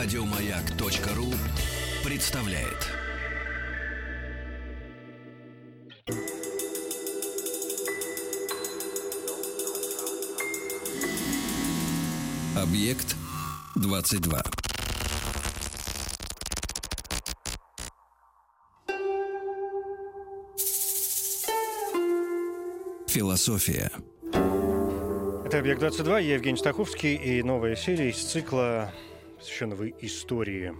Радиомаяк.ру представляет. Объект 22. Философия. Это «Объект-22», я Евгений Стаховский и новая серия из цикла, посвященного истории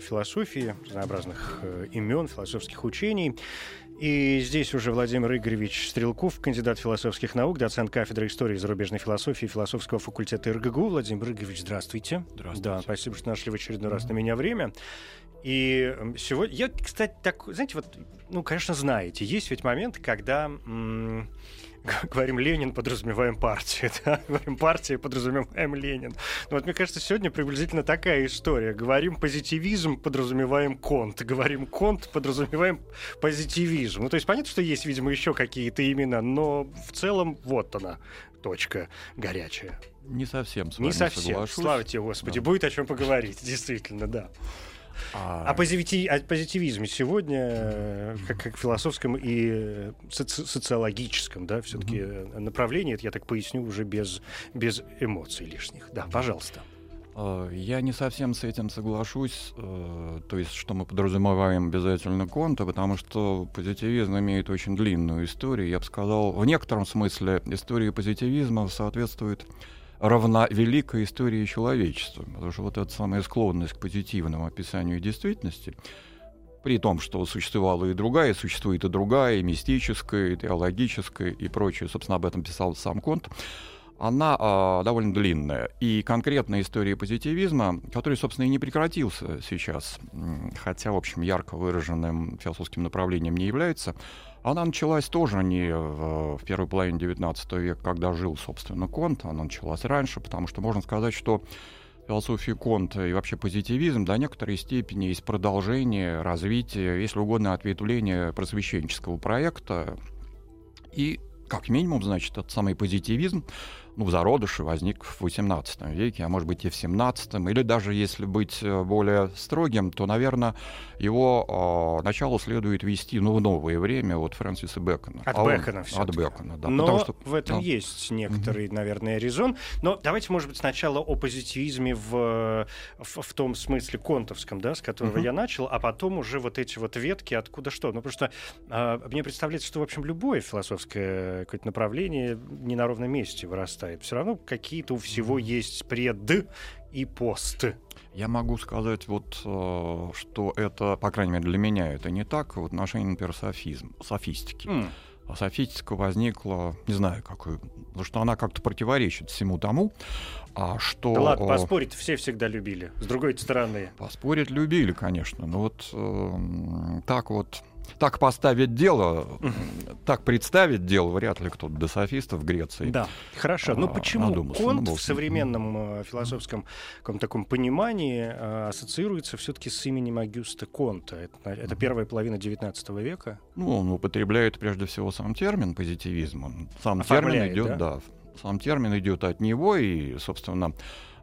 философии, разнообразных э, имен, философских учений. И здесь уже Владимир Игоревич Стрелков, кандидат философских наук, доцент кафедры истории и зарубежной философии философского факультета РГГУ. Владимир Игоревич, здравствуйте. Здравствуйте. Да, спасибо, что нашли в очередной раз на меня время. И сегодня... Я, кстати, так... Знаете, вот, ну, конечно, знаете, есть ведь момент, когда... М- говорим Ленин, подразумеваем партию. Да? Говорим партия, подразумеваем Ленин. Но вот мне кажется, сегодня приблизительно такая история. Говорим позитивизм, подразумеваем конт. Говорим конт, подразумеваем позитивизм. Ну, то есть понятно, что есть, видимо, еще какие-то имена, но в целом вот она, точка горячая. Не совсем с Не вами совсем. соглашусь. Слава тебе, Господи. Да. Будет о чем поговорить, действительно, да. А, О, позити- о позитивизме сегодня, э, как, как философском и э, соци- социологическом, да, все-таки направлении, это я так поясню уже без, без эмоций лишних. Да, пожалуйста. э, Я не совсем с этим соглашусь, э, то есть, что мы подразумеваем обязательно конта, потому что позитивизм имеет очень длинную историю. Я бы сказал, в некотором смысле история позитивизма соответствует равновеликой истории человечества. Потому что вот эта самая склонность к позитивному описанию действительности, при том, что существовала и другая, существует и другая, и мистическая, и теологическая, и прочее. Собственно, об этом писал сам Конт. Она а, довольно длинная. И конкретная история позитивизма, который, собственно, и не прекратился сейчас, хотя, в общем, ярко выраженным философским направлением не является, она началась тоже не в, в первой половине XIX века, когда жил, собственно, Конт. Она началась раньше, потому что можно сказать, что философия Конта и вообще позитивизм до некоторой степени есть продолжение, развитие, если угодно, ответвление просвещенческого проекта. И как минимум, значит, этот самый позитивизм, ну, в зародыше возник в XVIII веке, а может быть и в XVII, или даже если быть э, более строгим, то, наверное, его э, начало следует вести, ну, в новое время от Фрэнсиса Бэкона. От А он- Бэкона От всё-таки. Бэкона, да. Но потому что, в этом да. есть некоторый, наверное, резон. Но давайте, может быть, сначала о позитивизме в, в, в том смысле контовском, да, с которого Мгм. я начал, а потом уже вот эти вот ветки, откуда что. Ну, потому что а, мне представляется, что, в общем, любое философское какое-то направление не на ровном месте вырастает. Все равно какие-то у всего есть пред и пост. Я могу сказать, вот, э, что это, по крайней мере, для меня это не так в отношении, например, софизм, софистики. А софистика возникла, не знаю, какой, потому что она как-то противоречит всему тому, а что... Да ладно, э, поспорить все всегда любили. С другой стороны. Поспорить любили, конечно, но вот эм, так вот так поставить дело, так представить дело, вряд ли кто-то до софистов в Греции. Да, хорошо. Но а, почему надумался, ну, Конт в современном э, философском каком таком понимании э, ассоциируется все-таки с именем Агюста Конта? Это, это первая половина XIX века. Ну, он употребляет прежде всего сам термин позитивизм. Сам Оформляет, термин идет, да? да? сам термин идет от него, и, собственно,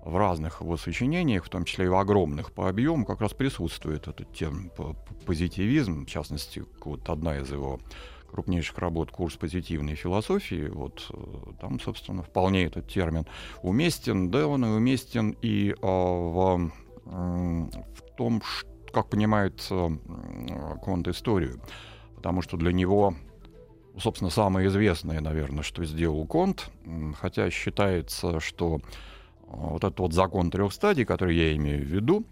в разных его сочинениях, в том числе и в огромных по объему, как раз присутствует этот термин по- по- позитивизм. В частности, вот одна из его крупнейших работ «Курс позитивной философии», вот э, там, собственно, вполне этот термин уместен, да, он и уместен и а, в, м, в том, ш- как понимает э, Конт историю, потому что для него собственно, самое известное, наверное, что сделал Конт, хотя считается, что э, вот этот вот закон трех стадий, который я имею в виду,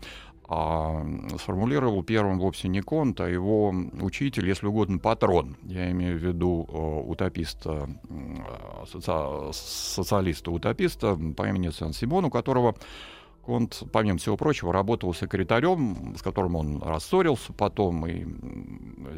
а, сформулировал первым вовсе не Конт, а его учитель, если угодно, патрон. Я имею в виду э, утописта, э, соци- социалиста-утописта по имени Сен-Симон, у которого Конт, помимо всего прочего, работал секретарем, с которым он рассорился потом, и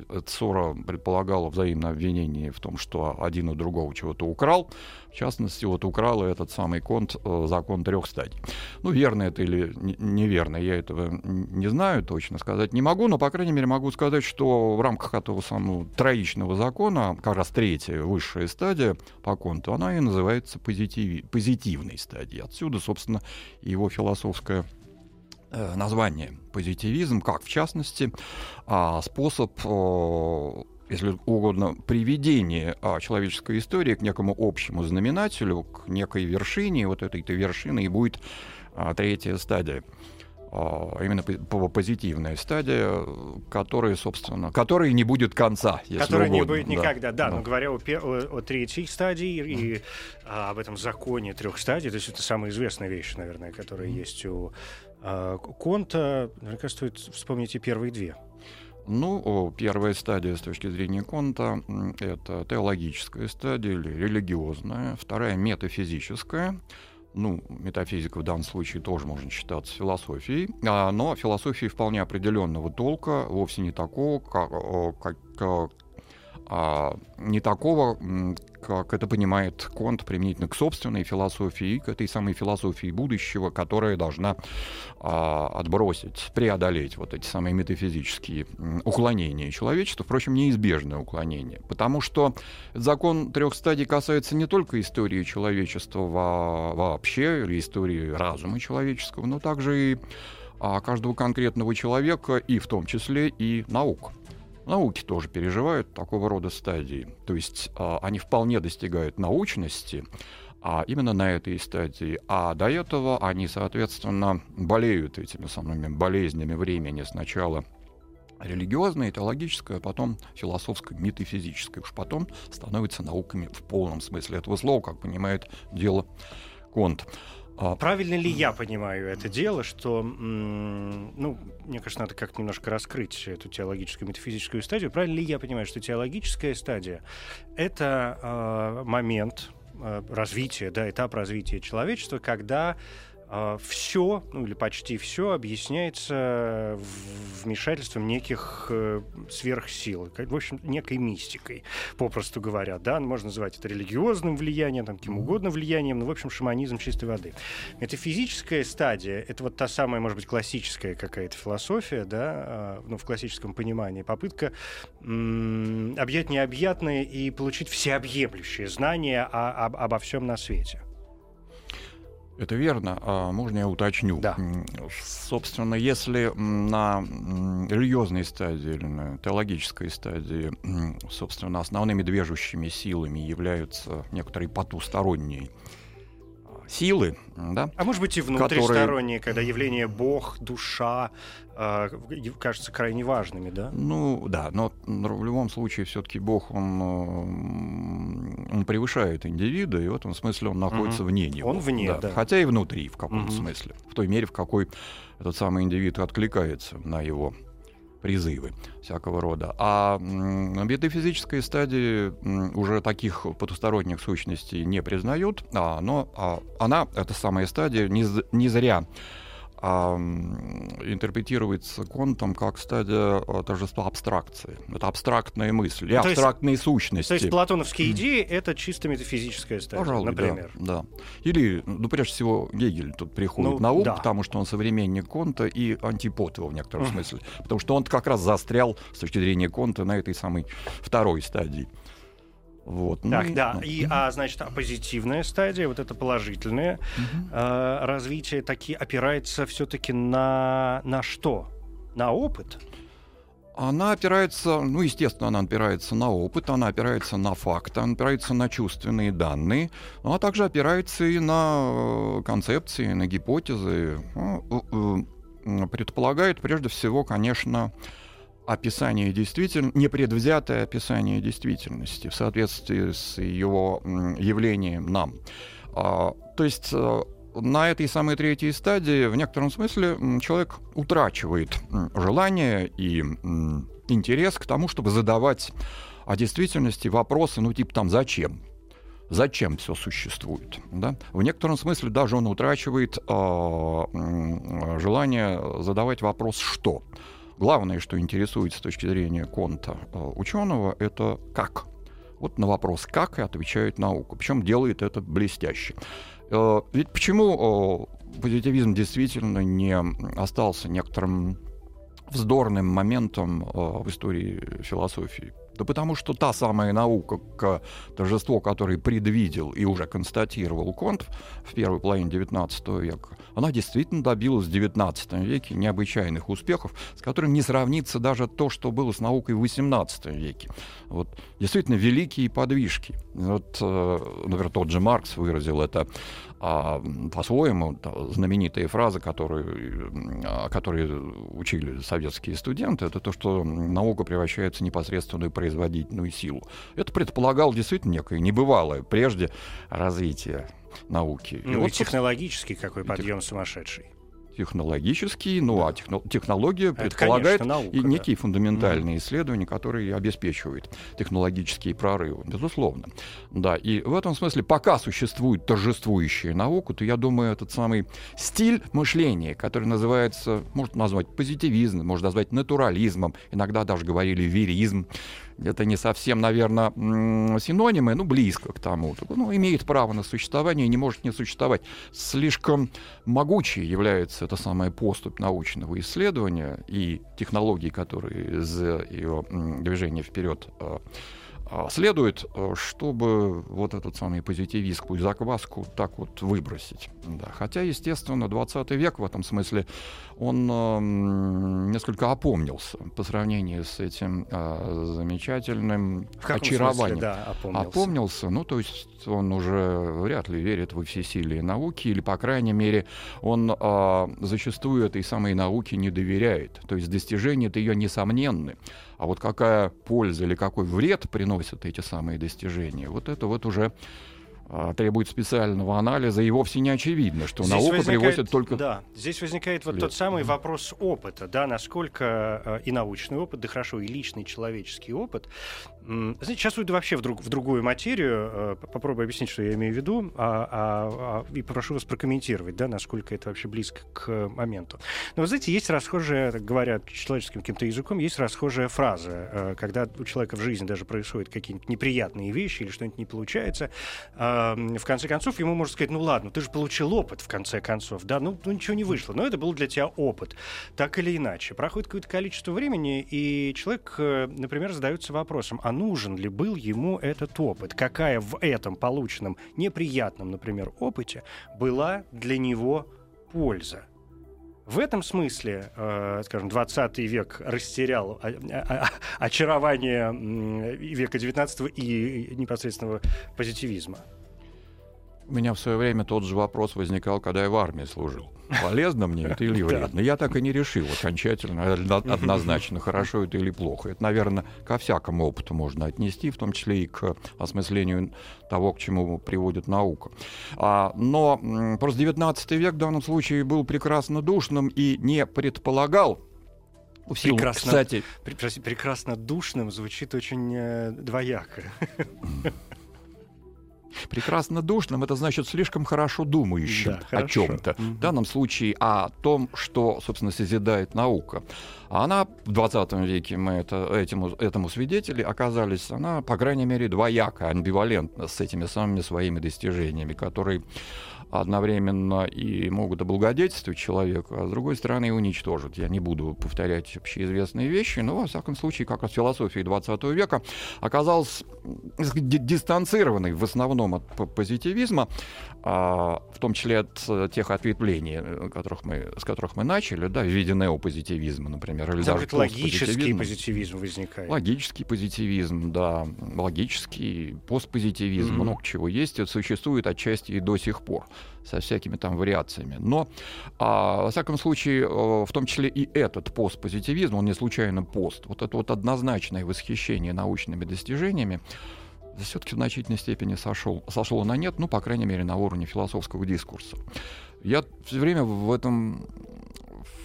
эта ссора предполагала взаимное обвинение в том, что один у другого чего-то украл. В частности, вот украл этот самый Конт э, закон трех стадий. Ну, верно это или не- неверно, я этого не знаю, точно сказать не могу, но, по крайней мере, могу сказать, что в рамках этого самого троичного закона, как раз третья, высшая стадия по Конту, она и называется позитиви- позитивной стадией. Отсюда, собственно, его философское э, название позитивизм, как в частности а, способ если угодно, приведение а, человеческой истории к некому общему знаменателю, к некой вершине, вот этой-то вершины и будет а, третья стадия. А, именно позитивная стадия, которая, собственно, которой не будет конца, если угодно. не будет никогда, да. да. Но говоря о, о, о третьей стадии mm. и а, об этом законе трех стадий, то есть это самая известная вещь, наверное, которая mm. есть у а, Конта, наверняка стоит вспомнить и первые две. Ну, первая стадия с точки зрения Конта — это теологическая стадия или религиозная, вторая — метафизическая, ну, метафизика в данном случае тоже можно считаться философией, а, но философии вполне определенного толка, вовсе не такого, как, как а, не такого, как это понимает Конт применительно к собственной философии, к этой самой философии будущего, которая должна а, отбросить, преодолеть вот эти самые метафизические уклонения человечества, впрочем, неизбежное уклонение, потому что закон трех стадий касается не только истории человечества вообще, или истории разума человеческого, но также и а, каждого конкретного человека, и в том числе и наук. Науки тоже переживают такого рода стадии. То есть э, они вполне достигают научности, а именно на этой стадии. А до этого они, соответственно, болеют этими самыми болезнями времени сначала религиозное, теологическое, а потом философское, метафизическое. Уж потом становятся науками в полном смысле этого слова, как понимает дело Конт. А правильно ли я понимаю это дело, что, ну, мне кажется, надо как-то немножко раскрыть эту теологическую метафизическую стадию. Правильно ли я понимаю, что теологическая стадия — это э, момент э, развития, да, этап развития человечества, когда все, ну или почти все, объясняется вмешательством неких э, сверхсил, в общем, некой мистикой, попросту говоря. Да, можно называть это религиозным влиянием, там, каким угодно влиянием, но, в общем, шаманизм чистой воды. Это физическая стадия, это вот та самая, может быть, классическая какая-то философия, да, а, ну, в классическом понимании, попытка м- объять необъятное и получить всеобъемлющее знание о, об, обо всем на свете. Это верно. А можно я уточню? Да. Собственно, если на религиозной стадии или на теологической стадии, собственно, основными движущими силами являются некоторые потусторонние силы, да? А может быть и внутристоронние, которые... когда явление Бог, душа кажутся крайне важными, да? Ну да, но в любом случае все-таки Бог он, он превышает индивида, и в этом смысле он находится угу. вне него. Он вне, да. да. Хотя и внутри в каком-то угу. смысле, в той мере, в какой этот самый индивид откликается на его призывы всякого рода. А на метафизической стадии уже таких потусторонних сущностей не признают, а, но а, она, эта самая стадия, не, не зря а, интерпретируется Контом как стадия а, торжества абстракции. Это абстрактная мысль и то абстрактные есть, сущности. То есть платоновские идеи — это чисто метафизическая стадия, Пожалуй, например. Да, да. Или, ну, прежде всего, Гегель тут приходит ну, на ум, да. потому что он современник Конта и антипод его в некотором смысле. Потому что он как раз застрял с точки зрения Конта на этой самой второй стадии. Вот. Ну так, ну, да. Ну. И, а, значит, а позитивная стадия, вот это положительное угу. э, развитие, таки опирается все-таки на, на что? На опыт? Она опирается, ну, естественно, она опирается на опыт, она опирается на факты, она опирается на чувственные данные, но она также опирается и на э, концепции, на гипотезы. Ну, э, э, предполагает, прежде всего, конечно, описание действительности, непредвзятое описание действительности в соответствии с его явлением нам. А, то есть э, на этой самой третьей стадии в некотором смысле человек утрачивает желание и интерес к тому, чтобы задавать о действительности вопросы, ну типа там «зачем?», зачем все существует. Да? В некотором смысле даже он утрачивает э, желание задавать вопрос «что?». Главное, что интересует с точки зрения конта э, ученого, это как. Вот на вопрос «как» и отвечает наука. Причем делает это блестяще. Э, ведь почему э, позитивизм действительно не остался некоторым вздорным моментом в истории философии? Да потому что та самая наука, к торжество, которое предвидел и уже констатировал Конт в первой половине XIX века, она действительно добилась в XIX веке необычайных успехов, с которыми не сравнится даже то, что было с наукой в XVIII веке. Вот, действительно, великие подвижки. Вот, э, например, тот же Маркс выразил это а, по-своему, знаменитая фраза, которую, а, которую учили советские студенты, это то, что наука превращается в непосредственную производительную силу. Это предполагал действительно некое небывалое прежде развитие науки. Ну, и, и вот, технологический какой подъем тех... сумасшедший технологический, ну а техно, технология Это, предполагает конечно, наука, и некие да. фундаментальные mm. исследования, которые обеспечивают технологические прорывы, безусловно. Да, и в этом смысле, пока существует торжествующая наука, то я думаю, этот самый стиль мышления, который называется, можно назвать позитивизмом, можно назвать натурализмом, иногда даже говорили веризм, это не совсем, наверное, синонимы, ну, близко к тому. Ну, имеет право на существование и не может не существовать. Слишком могучей является это самая поступь научного исследования и технологий, которые из ее движения вперед а, следует, э, чтобы вот этот самый позитивистскую закваску так вот выбросить. Да. Хотя, естественно, 20 век в этом смысле, он э, несколько опомнился по сравнению с этим э, замечательным в очарованием. Смысле, да, опомнился. опомнился. Ну, то есть он уже вряд ли верит во всесилие науки, или, по крайней мере, он э, зачастую этой самой науке не доверяет. То есть достижения-то ее несомненны. А вот какая польза или какой вред приносят эти самые достижения, вот это вот уже требует специального анализа, и вовсе не очевидно, что здесь наука приводит только... Да, здесь возникает вот тот самый вопрос опыта, да, насколько э, и научный опыт, да хорошо, и личный человеческий опыт. Знаете, сейчас уйду вообще в, друг, в другую материю, э, попробую объяснить, что я имею в виду, а, а, а, и попрошу вас прокомментировать, да, насколько это вообще близко к моменту. Но вы знаете, есть расхожая, так говорят человеческим каким-то языком, есть расхожая фраза, э, когда у человека в жизни даже происходят какие-нибудь неприятные вещи или что-нибудь не получается, в конце концов, ему можно сказать, ну ладно, ты же получил опыт, в конце концов, да, ну, ну ничего не вышло, но это был для тебя опыт, так или иначе. Проходит какое-то количество времени, и человек, э, например, задается вопросом, а нужен ли был ему этот опыт? Какая в этом полученном неприятном, например, опыте была для него польза? В этом смысле, э, скажем, 20 век растерял очарование века 19 и непосредственного позитивизма. У меня в свое время тот же вопрос возникал, когда я в армии служил. Полезно мне это или вредно? Я так и не решил окончательно, однозначно, хорошо это или плохо. Это, наверное, ко всякому опыту можно отнести, в том числе и к осмыслению того, к чему приводит наука. А, но просто 19 век в данном случае был прекрасно душным и не предполагал в силу, прекрасно, кстати, прекрасно душным звучит очень э, двояко. Прекрасно душным это значит слишком хорошо думающим да, о чем-то. Mm-hmm. В данном случае о том, что, собственно, созидает наука. А она в 20 веке, мы это, этому, этому свидетели оказались, она, по крайней мере, двояко, амбивалентна с этими самыми своими достижениями, которые одновременно и могут облагодетельствовать человека, а с другой стороны и уничтожить. Я не буду повторять общеизвестные вещи, но, во всяком случае, как раз философия 20 века оказалась дистанцированной в основном от позитивизма, в том числе от э, тех ответвлений, э, которых мы, с которых мы начали, да, в виде неопозитивизма, например, или даже логический позитивизм возникает. Логический позитивизм, да, логический постпозитивизм, mm-hmm. много чего есть, это существует отчасти и до сих пор со всякими там вариациями. Но, а, во всяком случае, э, в том числе и этот постпозитивизм, он не случайно пост, вот это вот однозначное восхищение научными достижениями, все-таки в значительной степени сошел, сошло на нет, ну, по крайней мере, на уровне философского дискурса. Я все время в этом,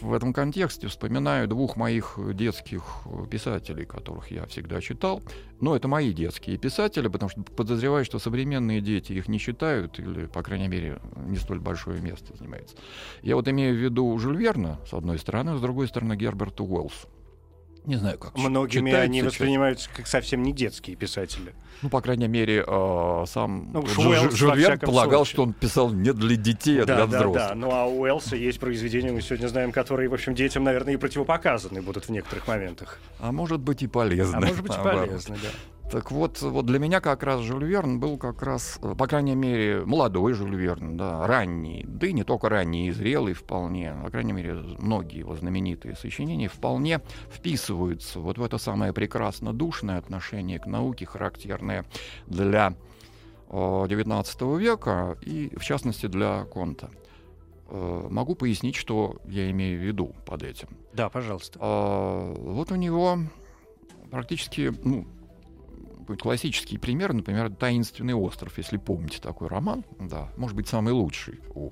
в этом контексте вспоминаю двух моих детских писателей, которых я всегда читал. Но это мои детские писатели, потому что подозреваю, что современные дети их не читают, или, по крайней мере, не столь большое место занимается. Я вот имею в виду Жюль Верна, с одной стороны, с другой стороны, Герберта Уэллса. Не знаю, как Многими читается, они воспринимаются как совсем не детские писатели. Ну, по крайней мере, э, сам Ну, Уэллс, Жю- Жюль Верн полагал, случае. что он писал не для детей, а да, для да, взрослых. да. Ну а у Уэллса есть произведения, мы сегодня знаем, которые, в общем, детям, наверное, и противопоказаны будут в некоторых моментах. А может быть и полезно. А может быть, и полезны, да. Так вот, вот для меня как раз Жюль Верн был как раз, э, по крайней мере, молодой Жюль Верн, да, ранний, да и не только ранний, и зрелый вполне, по крайней мере, многие его знаменитые сочинения вполне вписываются вот в это самое прекрасно душное отношение к науке, характерное для XIX века и, в частности, для Конта. Э, Могу пояснить, что я имею в виду под этим. Да, пожалуйста. А, Вот у него практически, ну, такой классический пример, например, «Таинственный остров», если помните такой роман, да, может быть, самый лучший у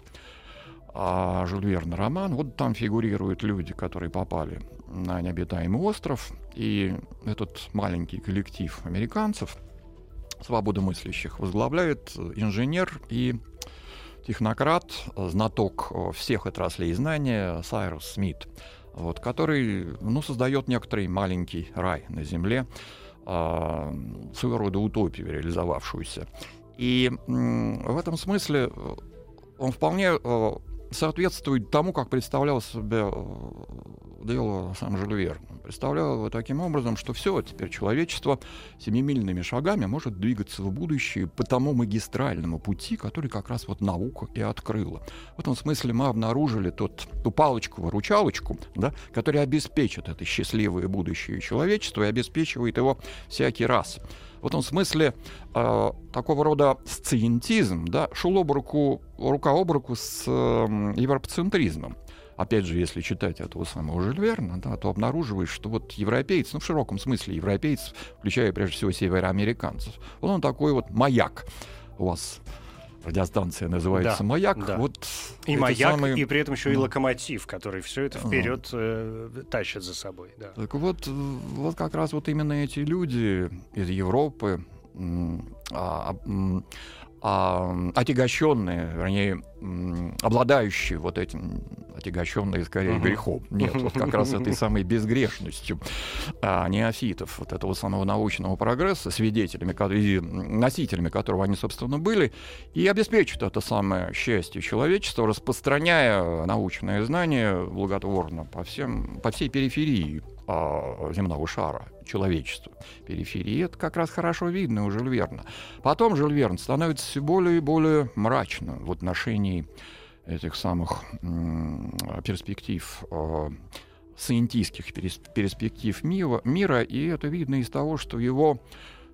а, Жюль Верна роман. Вот там фигурируют люди, которые попали на необитаемый остров, и этот маленький коллектив американцев, свободомыслящих, возглавляет инженер и технократ, знаток э, всех отраслей знания Сайрус Смит, вот, который ну, создает некоторый маленький рай на Земле, своего рода утопию, реализовавшуюся. И в этом смысле он вполне э, соответствует тому, как представлял себе э, дело сам. Он Представлял его таким образом, что все, теперь человечество семимильными шагами может двигаться в будущее по тому магистральному пути, который как раз вот наука и открыла. В этом смысле мы обнаружили тот, ту палочку-выручалочку, да, которая обеспечит это счастливое будущее человечества и обеспечивает его всякий раз. В этом смысле э, такого рода сциентизм да, шел об руку, рука об руку с э, европоцентризмом. Опять же, если читать этого самого Жюль Верна, да, то обнаруживаешь, что вот европейцы, ну в широком смысле европейцев, включая прежде всего североамериканцев, вот он такой вот маяк. У вас радиостанция называется Да, «Маяк». да. Вот И маяк, самые- и при этом еще и локомотив, который все это Ага. вперед э, тащит за собой. Да. Так вот, вот как раз вот именно эти люди из Европы, а, а, отягощенные, вернее, обладающие вот этим, отягощенные скорее Мгм. грехом. Нет, вот как раз этой самой безгрешностью а, неофитов, вот этого самого научного прогресса, свидетелями и носителями которого они, собственно, были, и обеспечат это самое счастье человечества, распространяя научные знания благотворно по, всем, по всей периферии а, земного шара человечества. Периферии это как раз хорошо видно у Жюль Верна. Потом Жюль Верн становится все более и более мрачным в отношении этих самых м, перспектив а, сciентистских перес- перспектив мира, мира, и это видно из того, что его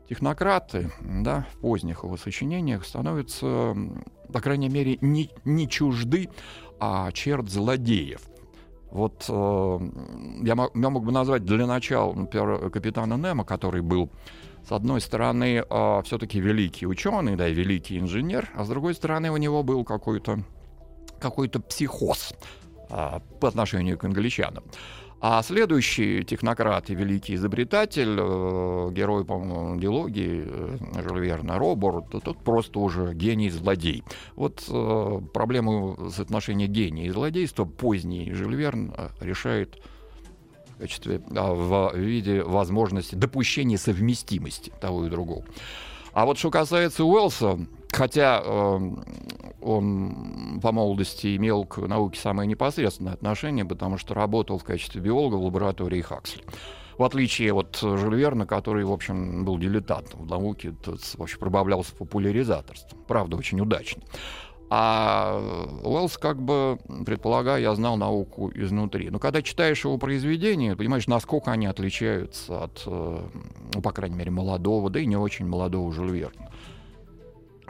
технократы да, в поздних его сочинениях становятся, по крайней мере, не, не чужды, а черт злодеев. Вот э, я, мог, я мог бы назвать для начала, например, капитана Немо, который был, с одной стороны, все-таки великий ученый, да, и великий инженер, а с другой стороны, у него был какой-то какой-то психоз а, по отношению к англичанам. А следующий технократ и великий изобретатель, э, герой, по-моему, диалогии э, Жюль Верна, Робор, то тот просто уже гений-злодей. Вот э, проблему соотношения гения и злодейства поздний Жюль Верн э, решает в качестве, а, в виде возможности допущения совместимости того и другого. А вот что касается Уэллса, хотя э, он по молодости имел к науке самое непосредственное отношение, потому что работал в качестве биолога в лаборатории Хаксли. В отличие от Жюль Верна, который, в общем, был дилетантом в науке, тот, в общем, пробавлялся популяризаторством. Правда, очень удачно. А Уэллс, как бы, предполагаю, я знал науку изнутри. Но когда читаешь его произведения, понимаешь, насколько они отличаются от, э, ну, по крайней мере, молодого, да и не очень молодого Жюль Верна.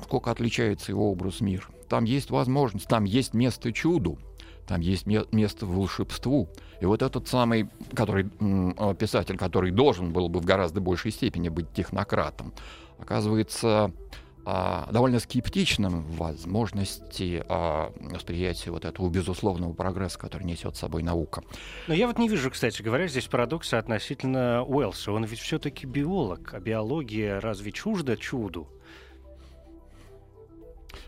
Сколько отличается его образ мира. Там есть возможность, там есть место чуду, там есть ме- место волшебству. И вот этот самый, который, э, писатель, который должен был бы в гораздо большей степени быть технократом, оказывается а, довольно скептичным в возможности а, восприятия вот этого безусловного прогресса, который несет с собой наука. Но я вот не вижу, кстати говоря, здесь парадокса относительно Уэллса. Он ведь все-таки биолог, а биология разве чужда чуду?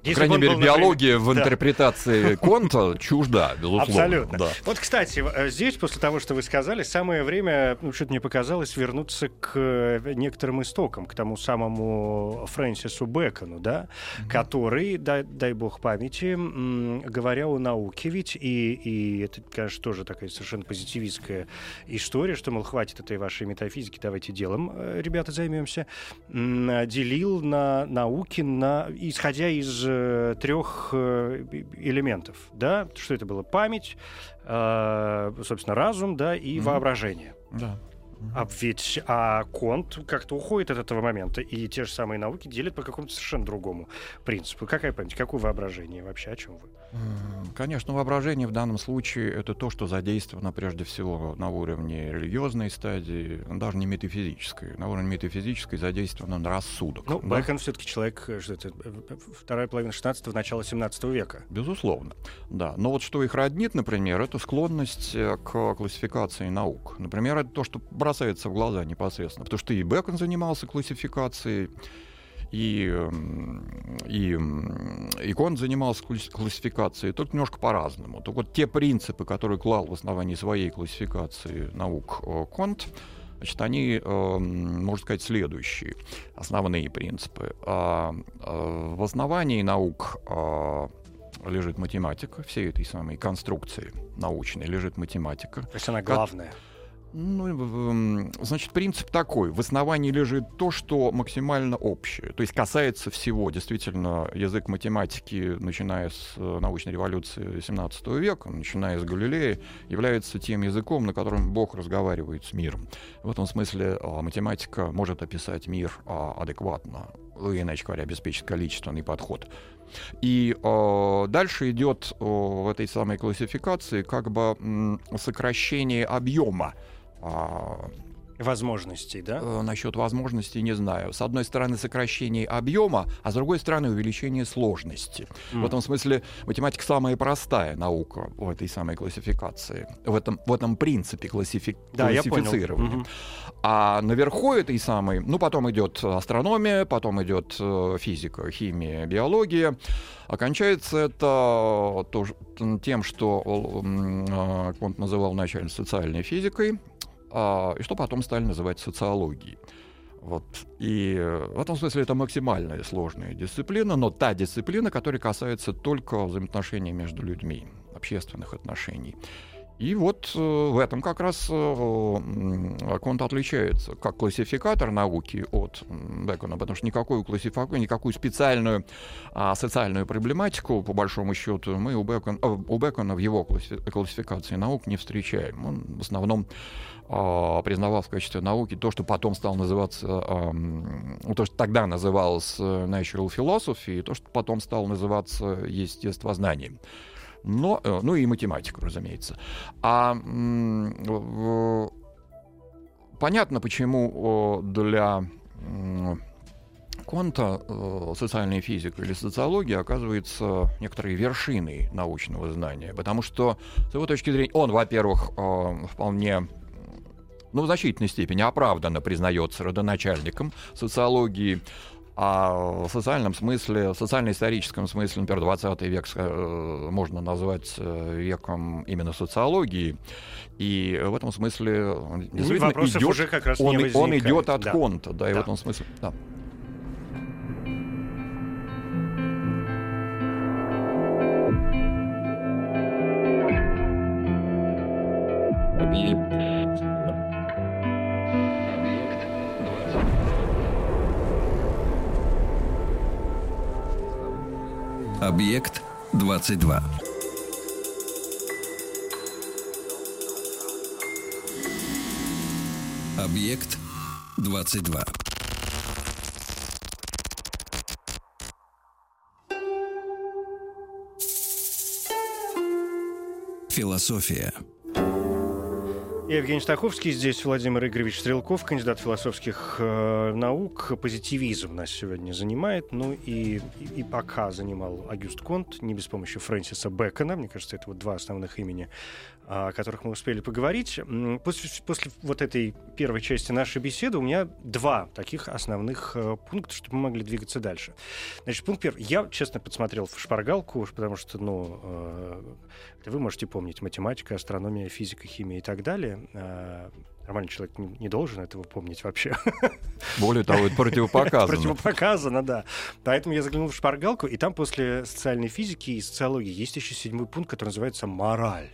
По крайней мере, биология в интерпретации Конта чужда, безусловно. Абсолютно. Вот, кстати, э, здесь, после того, что вы сказали, самое время, ну, что-то мне показалось, вернуться к э, некоторым истокам, к тому самому Фрэнсису Бэкону, да, который, дай, дай бог памяти, говоря о науке ведь, и, и это, конечно, тоже такая совершенно позитивистская история, что, мол, хватит этой вашей метафизики, давайте делом, э, ребята, займемся, делил на науки, на, исходя из э, трех э, элементов, да, что это было? Память, э, собственно, разум, да, и mm-hmm. воображение. Да. А ведь а Конт как-то уходит от этого момента, и те же самые науки делят по какому-то совершенно другому принципу. Какая память, какое воображение вообще, о чем вы? Конечно, воображение в данном случае это то, что задействовано прежде всего на уровне религиозной стадии, даже не метафизической. На уровне метафизической задействован рассудок. Ну, да? Бэкон все-таки человек, э, что это, э, э, вторая половина 16-го, начало 17 века. Безусловно, да. Но вот что их роднит, например, это склонность к классификации наук. Например, это то, что бросается в глаза непосредственно. Потому что и Бэкон занимался классификацией, и, и, и Конт занимался классификацией, только немножко по-разному. Только вот те принципы, которые клал в основании своей классификации наук э, Конт, Значит, они, э, можно сказать, следующие основные принципы. А, а, в основании наук а, лежит математика, всей этой самой конструкции научной лежит математика. То есть она главная. Ну, значит, принцип такой. В основании лежит то, что максимально общее. То есть касается всего. Действительно, язык математики, начиная с э, научной революции 17 века, начиная с Галилея, является тем языком, на котором Бог разговаривает с миром. В этом смысле а, математика может описать мир а, адекватно, иначе говоря, обеспечить количественный подход. И э, дальше идет в этой самой классификации как бы сокращение объема возможностей, да? Э, насчет возможностей не знаю. С одной стороны сокращение объема, а с другой стороны увеличение сложности. Mm. В этом смысле математика самая простая наука в этой самой классификации, в этом, в этом принципе классифи... да, классифицирования. Mm-hmm. А наверху этой самой, ну потом идет астрономия, потом идет э, физика, химия, биология. Окончается это тем, что э, Конт называл вначале социальной физикой, а, и что потом стали называть социологией. Вот. И в этом смысле это максимальная сложная дисциплина, но та дисциплина, которая касается только взаимоотношений между людьми, общественных отношений. И вот э, в этом как раз э, Конт отличается как классификатор науки от Бекона, потому что никакую классификацию, никакую специальную а, социальную проблематику, по большому счету, мы у Бекона, э, у Бекона в его классификации наук не встречаем. Он в основном а, признавал в качестве науки то, что потом стало называться, а, то, что тогда называлось natural philosophy, и то, что потом стало называться естествознанием но, э, ну и математику, разумеется. А понятно, почему для Конта э, социальная физика или социология оказывается некоторой вершиной научного знания, потому что с его точки зрения он, во-первых, э, вполне ну, в значительной степени оправданно признается родоначальником социологии, а в социальном смысле, в социально-историческом смысле, например, 20 век э, можно назвать э, веком именно социологии. И в этом смысле действительно идет, уже как раз он, он идет от да. Конта, да, и да. в этом смысле. Да. Объект 22. Объект 22. Философия. Евгений Стаховский, здесь Владимир Игоревич Стрелков, кандидат философских э, наук. Позитивизм нас сегодня занимает. Ну и, и, и пока занимал Агюст Конт, не без помощи Фрэнсиса Бэкона. Мне кажется, это вот два основных имени, о которых мы успели поговорить. После, после вот этой первой части нашей беседы у меня два таких основных э, пункта, чтобы мы могли двигаться дальше. Значит, пункт первый. Я, честно, подсмотрел в шпаргалку, потому что, ну, э, вы можете помнить математика, астрономия, физика, химия и так далее. Э, нормальный человек не, не должен этого помнить вообще. Более того, это противопоказано. противопоказано, да. Поэтому я заглянул в шпаргалку, и там после социальной физики и социологии есть еще седьмой пункт, который называется «мораль».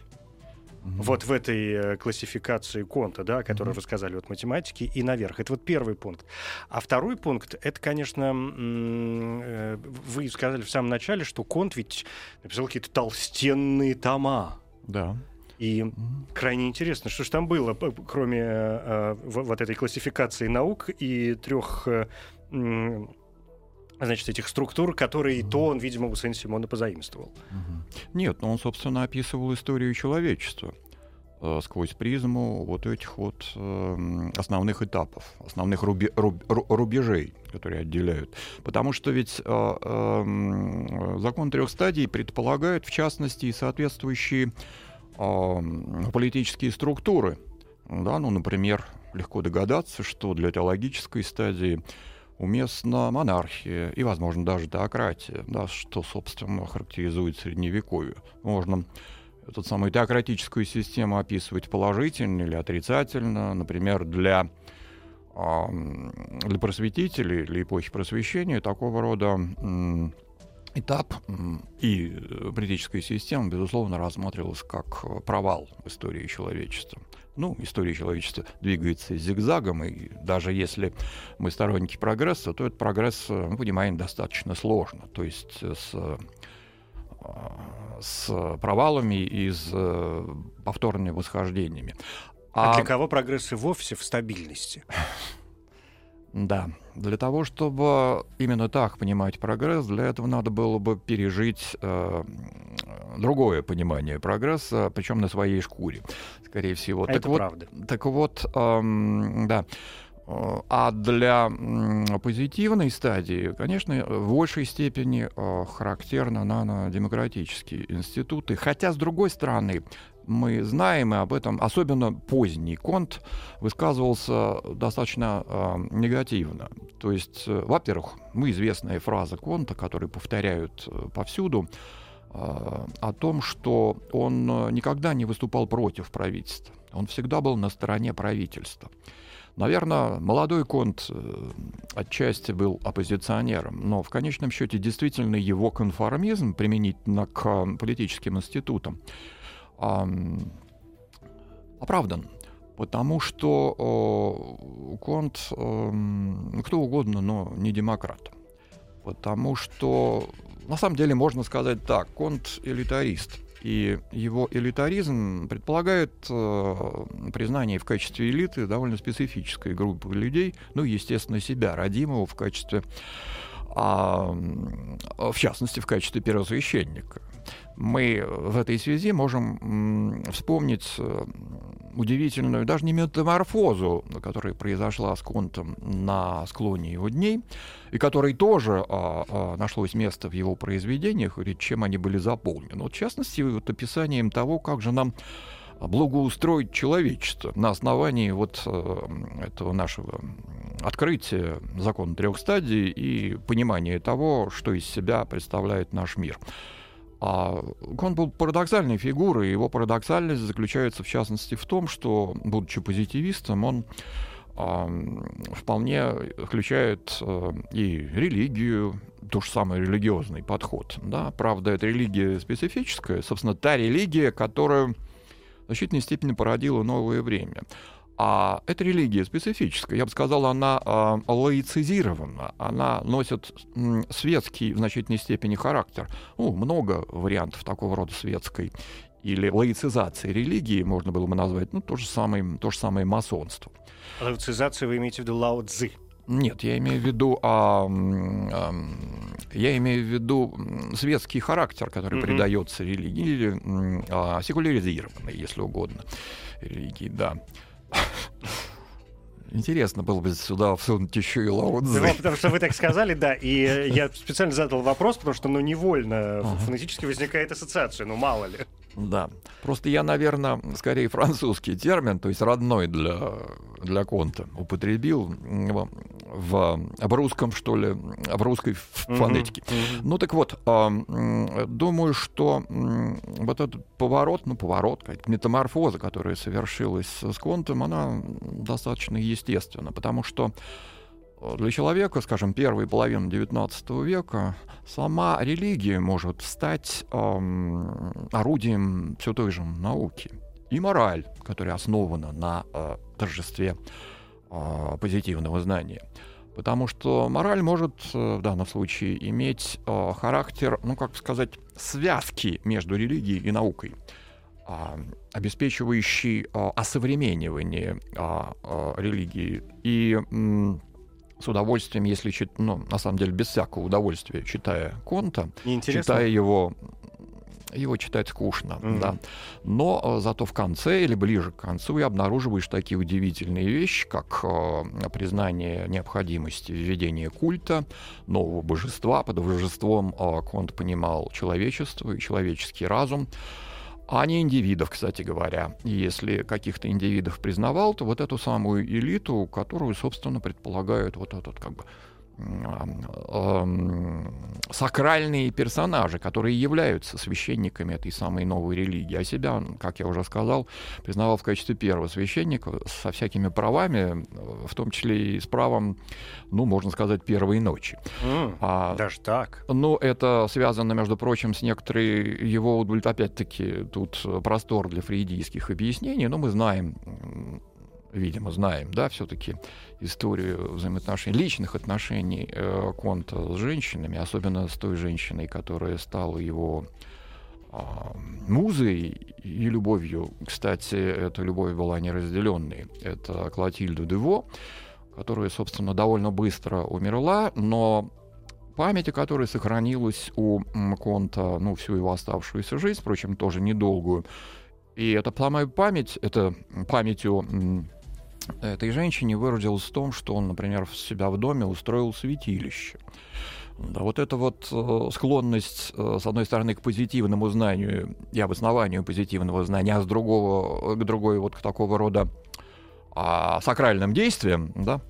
Mm-hmm. Вот в этой э, классификации Конта, да, о которой mm-hmm. вы сказали, от математики и наверх. Это вот первый пункт. А второй пункт, это, конечно, э, вы сказали в самом начале, что Конт ведь написал какие-то толстенные тома. Да. И крайне интересно, что же там было, кроме э, вот этой классификации наук и трех э, значит, этих структур, которые то он, видимо, у Сен-Симона позаимствовал. Нет, но он, собственно, описывал историю человечества э, сквозь призму вот этих вот э, основных этапов, основных руби, руб, рубежей, которые отделяют. Потому что ведь э, э, закон трех стадий предполагает, в частности, соответствующие э, политические структуры. Да, ну, например, легко догадаться, что для теологической стадии уместна монархия и, возможно, даже теократия, да, что, собственно, характеризует Средневековье. Можно эту самую теократическую систему описывать положительно или отрицательно. Например, для, для просветителей или эпохи просвещения такого рода этап и политическая система, безусловно, рассматривалась как провал в истории человечества ну, история человечества двигается зигзагом, и даже если мы сторонники прогресса, то этот прогресс, э, мы понимаем, достаточно сложно. То есть э, с, э, с провалами и с повторными восхождениями. А, а для кого прогресс и вовсе в стабильности? Да, для того, чтобы именно так понимать прогресс, для этого надо было бы пережить э, другое понимание прогресса, причем на своей шкуре, скорее всего. А так это вот, правда. Так вот, эм, да. А для позитивной стадии, конечно, в большей степени характерны нанодемократические институты. Хотя, с другой стороны, мы знаем, и об этом, особенно поздний Конт, высказывался достаточно э, негативно. То есть, э, во-первых, мы известная фраза Конта, которую повторяют э, повсюду, э, о том, что он э, никогда не выступал против правительства. Он всегда был на стороне правительства. Наверное, молодой Конт э, отчасти был оппозиционером, но в конечном счете действительно его конформизм применительно к политическим институтам оправдан. Потому что э, Конт э, кто угодно, но не демократ. Потому что на самом деле можно сказать так, Конт элитарист. И его элитаризм предполагает э, признание в качестве элиты довольно специфической группы людей, ну, естественно, себя, родимого в качестве, а, в частности, в качестве первосвященника. Мы в этой связи можем вспомнить э, удивительную, даже не метаморфозу, которая произошла с Контом на склоне его дней, и которой тоже а, а, нашлось место в его произведениях, или чем они были заполнены. Вот, в частности, вот описанием того, как же нам благоустроить человечество на основании вот э, этого нашего открытия закона трех стадий и понимания того, что из себя представляет наш мир. А он был парадоксальной фигурой, его парадоксальность заключается в частности в том, что, будучи позитивистом, он вполне включает э, и религию, то же самое религиозный подход. Да? Правда, это религия специфическая, собственно, та религия, которая в значительной степени породила новое время. А эта религия специфическая. Я бы сказал, она э, лаицизирована. Она носит светский в значительной степени характер. Ну, много вариантов такого рода светской или лаицизации религии можно было бы назвать, ну, то же самое, то же самое масонство. Лаицизация вы имеете в виду Лао Цзы? Нет, я имею в виду, а, а, я имею в виду светский характер, который mm-hmm. придается религии, или а, секуляризированной, если угодно, религии, да. Интересно было бы сюда всунуть еще и Лао Ну, потому что вы так сказали, да, и я специально задал вопрос, потому что, ну, невольно фонетически возникает ассоциация, ну, мало ли. Да. Просто я, наверное, скорее французский термин, то есть родной для, для Конта, употребил в, в русском, что ли, в русской фонетике. Mm-hmm. Ну так вот, э, думаю, что э, вот этот поворот, ну поворот, метаморфоза, которая совершилась с Контом, она достаточно естественна, потому что для человека, скажем, первой половины XIX века сама религия может стать эм, орудием все той же науки. И мораль, которая основана на э, торжестве э, позитивного знания. Потому что мораль может э, в данном случае иметь э, характер, ну как сказать, связки между религией и наукой, э, обеспечивающий э, осовременивание э, э, религии. И э, с удовольствием, если чит, ну, на самом деле, без всякого удовольствия, читая Конта, читая его его читать скучно, mm-hmm. да. Но э, зато в конце или ближе к концу я обнаруживаешь такие удивительные вещи, как э, признание необходимости введения культа, нового божества. Под божеством э, Конт понимал человечество и человеческий разум а не индивидов, кстати говоря. И если каких-то индивидов признавал, то вот эту самую элиту, которую, собственно, предполагают вот этот как бы сакральные персонажи, которые являются священниками этой самой новой религии, а себя, как я уже сказал, признавал в качестве первого священника со всякими правами, в том числе и с правом, ну, можно сказать, первой ночи. Mm, а, даже так? Ну, это связано, между прочим, с некоторой его, опять-таки, тут простор для фрейдийских объяснений, но мы знаем видимо, знаем, да, все-таки историю взаимоотношений, личных отношений э, Конта с женщинами, особенно с той женщиной, которая стала его э, музой и любовью. Кстати, эта любовь была неразделенной. Это Клотильда Дево, которая, собственно, довольно быстро умерла, но память о которой сохранилась у Конта ну, всю его оставшуюся жизнь, впрочем, тоже недолгую. И эта самая память, это памятью этой женщине выродилось в том, что он, например, в себя в доме устроил святилище. Да, вот эта вот э, склонность, э, с одной стороны, к позитивному знанию и обоснованию позитивного знания, а с другого, к другой вот к такого рода э, сакральным действиям, да,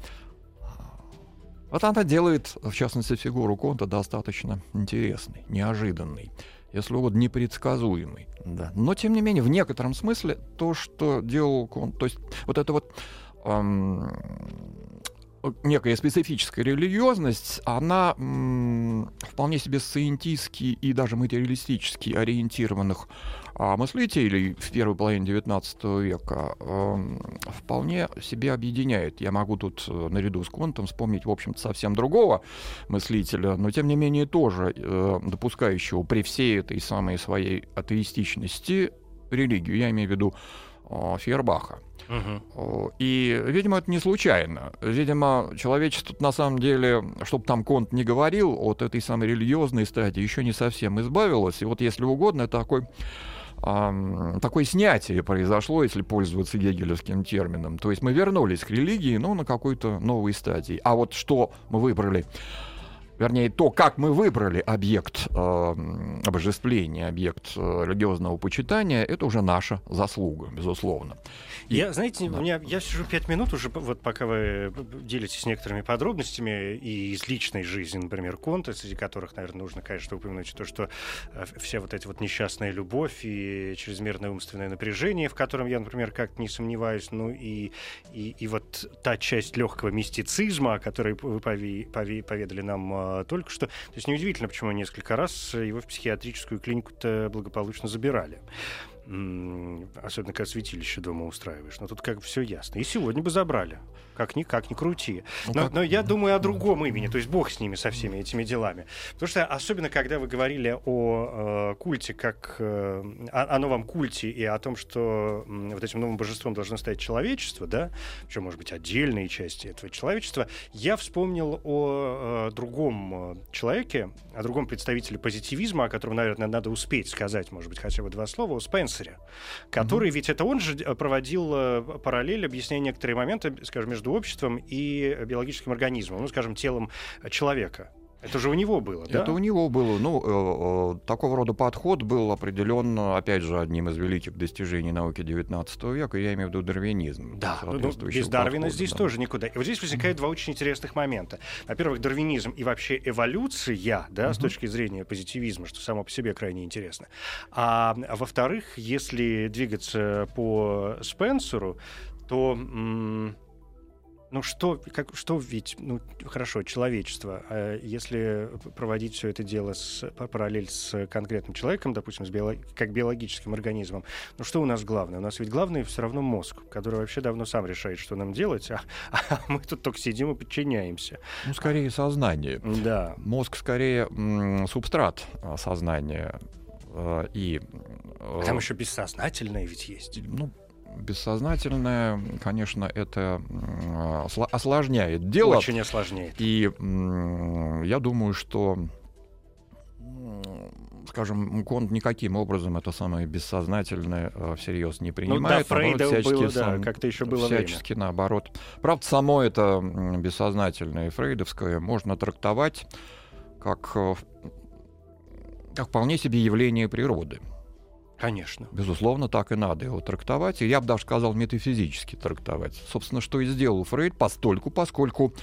вот она делает, в частности, фигуру Конта достаточно интересной, неожиданной, если угодно, непредсказуемой. Да. Но, тем не менее, в некотором смысле то, что делал Конт, то есть вот это вот некая специфическая религиозность, она вполне себе сциентистски и даже материалистически ориентированных а, мыслителей в первой половине XIX века вполне себе объединяет. Я могу тут э, наряду с Контом вспомнить, в общем-то, совсем другого мыслителя, но тем не менее тоже э, допускающего при всей этой самой своей атеистичности религию. Я имею в виду Фейербаха. Угу. И, видимо, это не случайно. Видимо, человечество на самом деле, чтобы там Конт не говорил, от этой самой религиозной стадии еще не совсем избавилось. И вот, если угодно, такой такое снятие произошло, если пользоваться гегелевским термином. То есть мы вернулись к религии, но на какой-то новой стадии. А вот что мы выбрали вернее, то, как мы выбрали объект э, обожествления, объект э, религиозного почитания, это уже наша заслуга, безусловно. И, я, знаете, да. у меня, я сижу пять минут уже, вот пока вы делитесь некоторыми подробностями и из личной жизни, например, Конта, среди которых, наверное, нужно, конечно, упомянуть то, что э, вся вот эта вот несчастная любовь и чрезмерное умственное напряжение, в котором я, например, как-то не сомневаюсь, ну и, и, и вот та часть легкого мистицизма, о которой вы пове, пове, поведали нам э, только что. То есть неудивительно, почему несколько раз его в психиатрическую клинику-то благополучно забирали. особенно когда святилище дома устраиваешь. Но тут как бы все ясно. И сегодня бы забрали. Как ни, как ни крути. Ну, но, но я думаю о другом имени, то есть Бог с ними, со всеми этими делами. Потому что особенно, когда вы говорили о э, культе, как э, о, о новом культе и о том, что э, вот этим новым божеством должно стать человечество, да, причем, может быть, отдельные части этого человечества, я вспомнил о э, другом э, человеке, о другом представителе позитивизма, о котором, наверное, надо успеть сказать, может быть, хотя бы два слова, о Спенсере, который, mm-hmm. ведь это он же э, проводил э, параллель, объясняя некоторые моменты, скажем, между между обществом и биологическим организмом, ну, скажем, телом человека. Это же у него было, да? Это у него было. Ну, э, э, такого рода подход был определенно, опять же, одним из великих достижений науки XIX века. Я имею в виду дарвинизм. Да, ну, без Дарвина подход, здесь да. тоже никуда. И вот здесь возникают два очень интересных момента. Во-первых, дарвинизм и вообще эволюция, да, с точки зрения позитивизма, что само по себе крайне интересно. А, а во-вторых, если двигаться по Спенсеру, то... М- ну что, как, что ведь, ну хорошо, человечество, а если проводить все это дело с, параллель с конкретным человеком, допустим, с биолог, как биологическим организмом, ну что у нас главное? У нас ведь главное все равно мозг, который вообще давно сам решает, что нам делать, а, а мы тут только сидим и подчиняемся. Ну скорее сознание. Да. Мозг скорее субстрат а, сознания. Э, и, а там еще бессознательное ведь есть. Ну, бессознательное, конечно, это осложняет дело. Очень осложняет. И я думаю, что скажем, Конт никаким образом это самое бессознательное э, всерьез не принимает. Ну, да, Фрейда наоборот, было, да, как-то еще было Всячески время. наоборот. Правда, само это бессознательное фрейдовское можно трактовать как, э, как вполне себе явление природы. Конечно. Безусловно, так и надо его трактовать. И я бы даже сказал, метафизически трактовать. Собственно, что и сделал Фрейд, постольку, поскольку,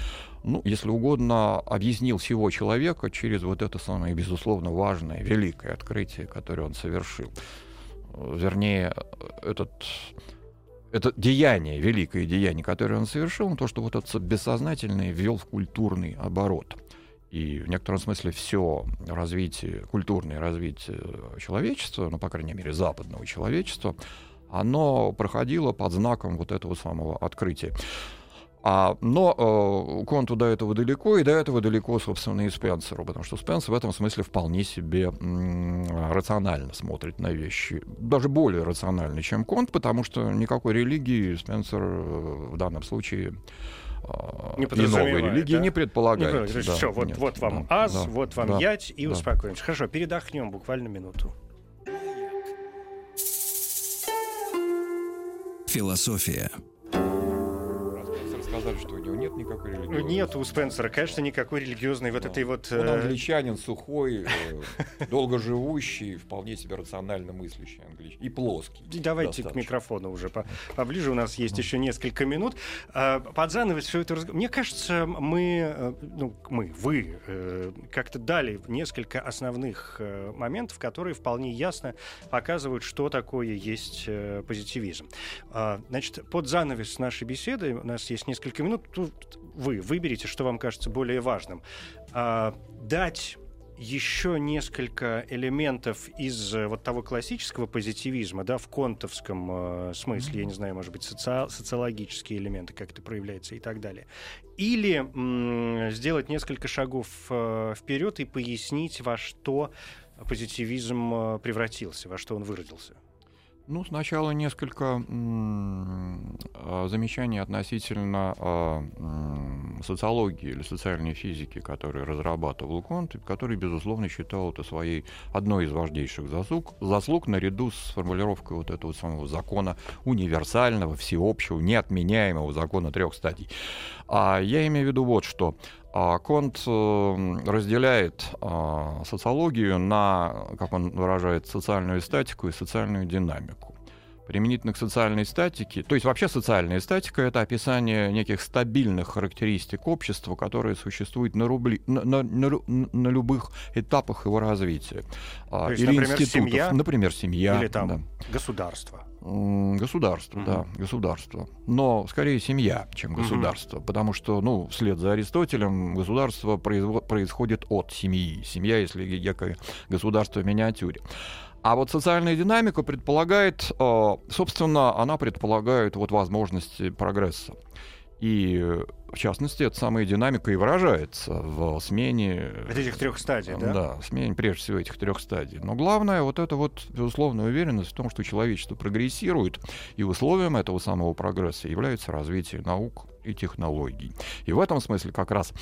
ну, если угодно, объяснил всего человека через вот это самое, безусловно, важное, великое открытие, которое он совершил. Вернее, этот это деяние, великое деяние, которое он совершил, то, что вот это бессознательное ввел в культурный оборот – и в некотором смысле все развитие, культурное развитие человечества, ну, по крайней мере, западного человечества, оно проходило под знаком вот этого самого открытия. А, но э, Конту до этого далеко, и до этого далеко, собственно, и Спенсеру, потому что Спенсер в этом смысле вполне себе м- рационально смотрит на вещи, даже более рационально, чем Конт, потому что никакой религии Спенсер э, в данном случае не и новой религии да? не предполагает. Не, да, все, вот, нет, вот вам да, ас, да, вот вам да, ять, и да. успокоимся. Хорошо, передохнем буквально минуту. Философия сказали, что у него нет никакой религиозной. Нет у Спенсера, конечно, никакой религиозной вот этой вот... Он э, англичанин сухой, э, долгоживущий, вполне себе рационально мыслящий англичанин. И плоский. Давайте к микрофону уже поближе. У нас есть еще несколько минут. А, под занавес все это Мне кажется, мы, э, ну, мы, вы, как-то дали несколько основных моментов, которые вполне ясно показывают, что такое есть позитивизм. А, значит, под занавес нашей беседы у нас есть несколько несколько минут. Вы выберите, что вам кажется более важным. А, дать еще несколько элементов из э, вот того классического позитивизма, да, в контовском э, смысле, я не знаю, может быть, соци- социологические элементы, как это проявляется и так далее. Или сделать несколько шагов э, вперед и пояснить, во что позитивизм э, превратился, во что он выродился. Ну, сначала несколько замечаний относительно а, социологии или социальной физики, которые разрабатывал Конт, который, безусловно, считал это своей одной из важнейших заслуг, заслуг наряду с формулировкой вот этого самого закона универсального, всеобщего, неотменяемого закона трех стадий. А я имею в виду вот что. А Конт э, разделяет а, социологию на, как он выражает, социальную статику и социальную динамику. Применительно к социальной статике, то есть вообще социальная статика — это описание неких стабильных характеристик общества, которые существуют на, рубли, на, на, на, на любых этапах его развития. То есть, Или например, институтов, семья, например, семья. Или там да. государство. Государство, mm-hmm. да, государство. Но скорее семья, чем государство. Mm-hmm. Потому что, ну, вслед за Аристотелем, государство произво- происходит от семьи. Семья, если якобы государство в миниатюре. А вот социальная динамика предполагает, э, собственно, она предполагает вот возможности прогресса. И, в частности, эта самая динамика и выражается в смене... Вот этих трех стадий, да? Да, смене, прежде всего, этих трех стадий. Но главное, вот это вот безусловная уверенность в том, что человечество прогрессирует, и условием этого самого прогресса является развитие наук и технологий. И в этом смысле как раз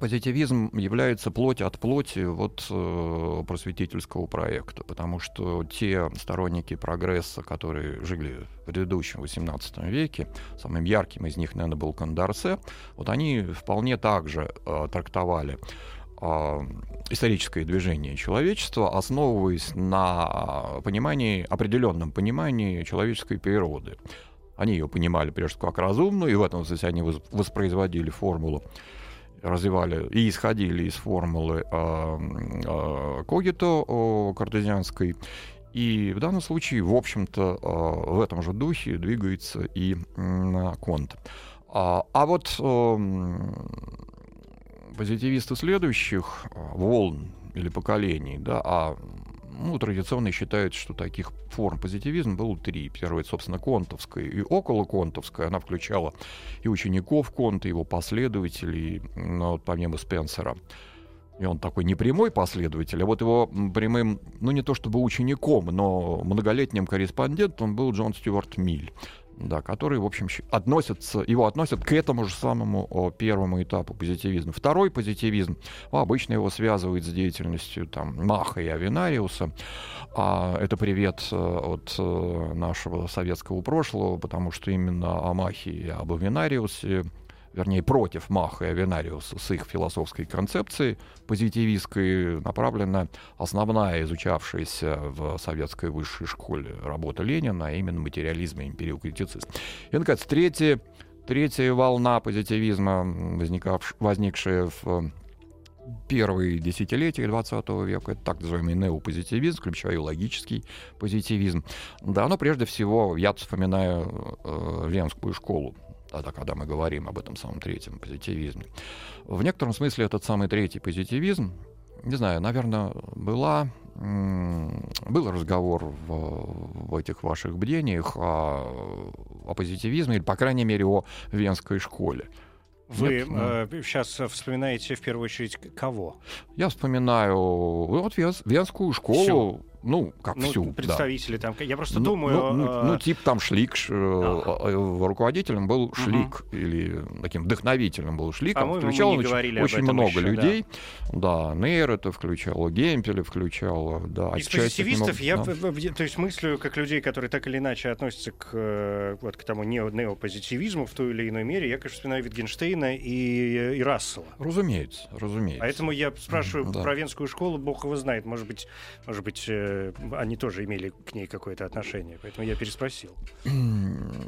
позитивизм является плоть от плоти вот э, просветительского проекта, потому что те сторонники прогресса, которые жили в предыдущем XVIII веке, самым ярким из них, наверное, был Кондарсе, вот они вполне также э, трактовали э, историческое движение человечества, основываясь на понимании, определенном понимании человеческой природы. Они ее понимали прежде всего как разумную, и в этом смысле они воспроизводили формулу развивали и исходили из формулы э, э, Когито картезианской. И в данном случае, в общем-то, э, в этом же духе двигается и Конт. А, а вот позитивисты следующих волн или поколений, да, а ну, традиционно считают, что таких форм позитивизма было три. Первая, собственно, контовская и около контовская. Она включала и учеников Конта, и его последователей, ну, вот, помимо Спенсера. И он такой непрямой последователь, а вот его прямым, ну не то чтобы учеником, но многолетним корреспондентом был Джон Стюарт Миль да, который, в общем, относятся, его относят к этому же самому первому этапу позитивизма. Второй позитивизм, ну, обычно его связывают с деятельностью там, Маха и Авинариуса. А это привет э, от э, нашего советского прошлого, потому что именно о Махе и об Авинариусе вернее, против Маха и Авенариуса с их философской концепцией позитивистской направлена основная изучавшаяся в советской высшей школе работа Ленина, а именно материализм и империокритицизм. И, наконец, третья, третья волна позитивизма, возникшая в первые десятилетия 20 века, это так называемый неопозитивизм, включая логический позитивизм. Да, но прежде всего я вспоминаю э, Ленскую школу тогда, когда мы говорим об этом самом третьем позитивизме. В некотором смысле этот самый третий позитивизм, не знаю, наверное, была, был разговор в, в этих ваших бдениях о, о позитивизме, или, по крайней мере, о венской школе. Вы э, сейчас вспоминаете в первую очередь кого? Я вспоминаю вот Венскую школу. Всю ну, как ну, всю. Представители да. там. Я просто ну, думаю. Ну, ну, э... ну, тип там Шлик, ш... а. руководителем был Шлик, угу. или таким вдохновителем был Шлик. Он включал очень, очень много еще, людей. Да, да Нейр это включало, Гемпеля включало, да. Из позитивистов я, да. то есть мыслю, как людей, которые так или иначе относятся к, э, вот, к тому нео неопозитивизму в той или иной мере, я, конечно, вспоминаю Витгенштейна и, и Рассела. Разумеется, разумеется. Поэтому я спрашиваю да. про Венскую школу, бог его знает, может быть, может быть, э, Э, они тоже имели к ней какое-то отношение, поэтому я переспросил.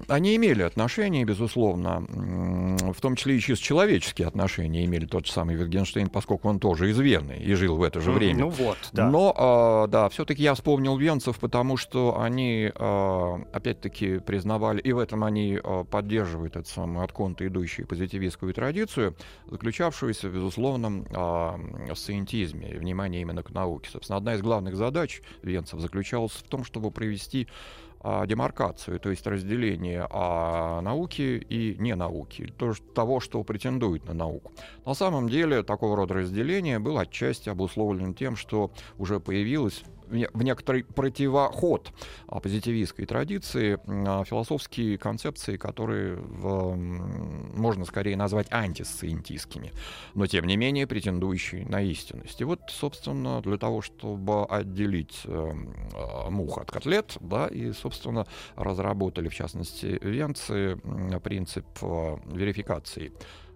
Они имели отношения, безусловно, в том числе и чисто человеческие отношения имели тот же самый Витгенштейн, поскольку он тоже из Вены и жил в это же время. Ну вот, да. Но, а, да, все-таки я вспомнил венцев, потому что они, а, опять-таки, признавали, и в этом они а, поддерживают эту самую от конта идущую позитивистскую традицию, заключавшуюся в безусловном сциентизме, внимание именно к науке. Собственно, одна из главных задач Венцев заключалась в том, чтобы провести а, демаркацию, то есть разделение а, науки и не науки, то, того, что претендует на науку. На самом деле такого рода разделение было отчасти обусловлено тем, что уже появилось в некоторый противоход позитивистской традиции а, философские концепции, которые в, можно скорее назвать антисциентистскими, но тем не менее претендующие на истинность. И вот, собственно, для того, чтобы отделить э, мух от котлет, да, и, собственно, разработали, в частности, венцы, принцип э, верификации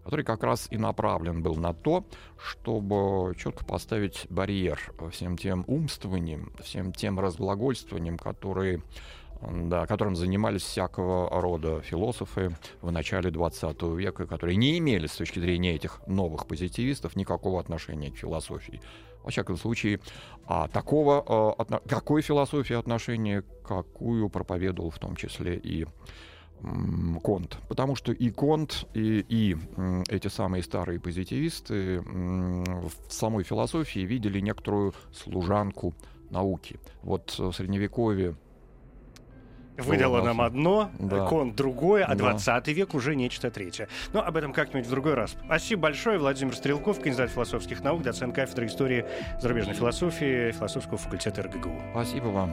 который как раз и направлен был на то, чтобы четко поставить барьер всем тем умствованиям, всем тем разглагольствованиям, которые да, которым занимались всякого рода философы в начале 20 века, которые не имели с точки зрения этих новых позитивистов никакого отношения к философии. Во всяком случае, а такого, а, какой философии отношения, какую проповедовал в том числе и Конт. Потому что и Конт, и, и эти самые старые позитивисты в самой философии видели некоторую служанку науки. Вот в Средневековье выдало нам одно, да. Конт другое, а 20 да. век уже нечто третье. Но об этом как-нибудь в другой раз. Спасибо большое. Владимир Стрелков, кандидат философских наук, доцент кафедры истории зарубежной философии философского факультета РГГУ. Спасибо вам.